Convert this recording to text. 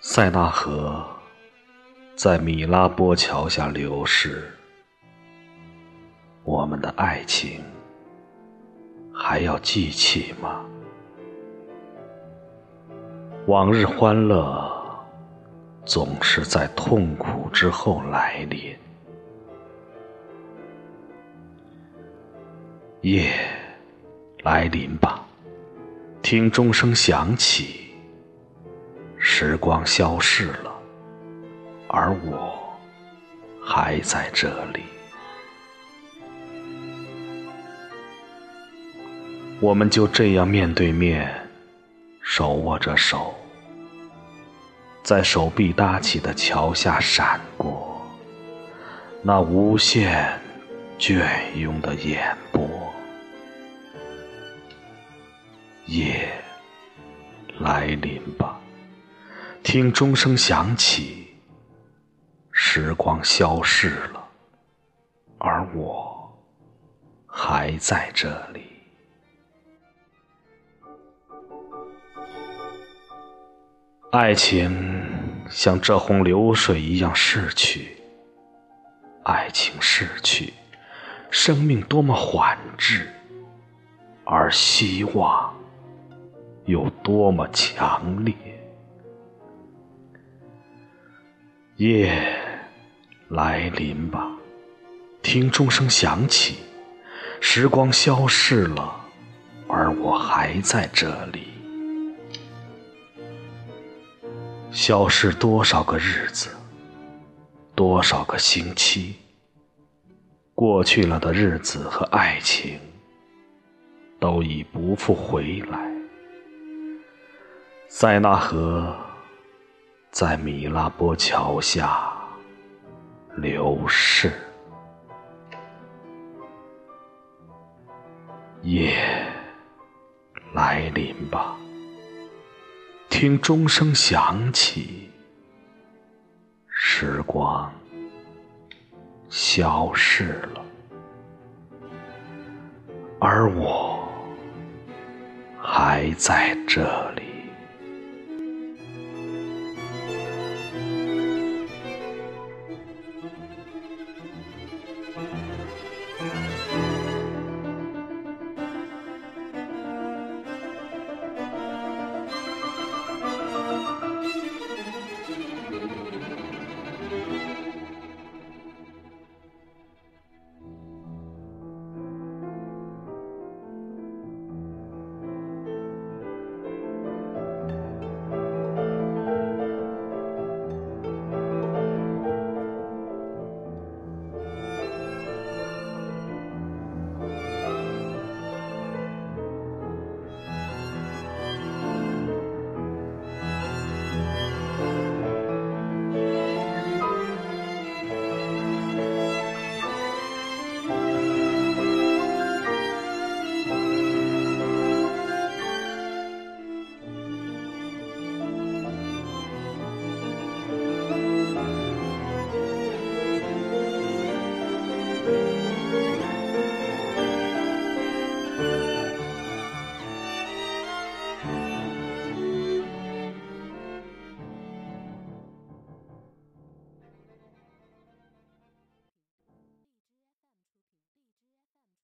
塞纳河在米拉波桥下流逝，我们的爱情还要记起吗？往日欢乐总是在痛苦之后来临。夜来临吧，听钟声响起。时光消逝了，而我还在这里。我们就这样面对面，手握着手，在手臂搭起的桥下闪过那无限隽永的眼夜来临吧。听钟声响起，时光消逝了，而我还在这里。爱情像这泓流水一样逝去，爱情逝去，生命多么缓滞，而希望有多么强烈。夜来临吧，听钟声响起，时光消逝了，而我还在这里。消逝多少个日子，多少个星期，过去了的日子和爱情，都已不复回来。塞纳河。在米拉波桥下流逝，夜来临吧，听钟声响起，时光消逝了，而我还在这里。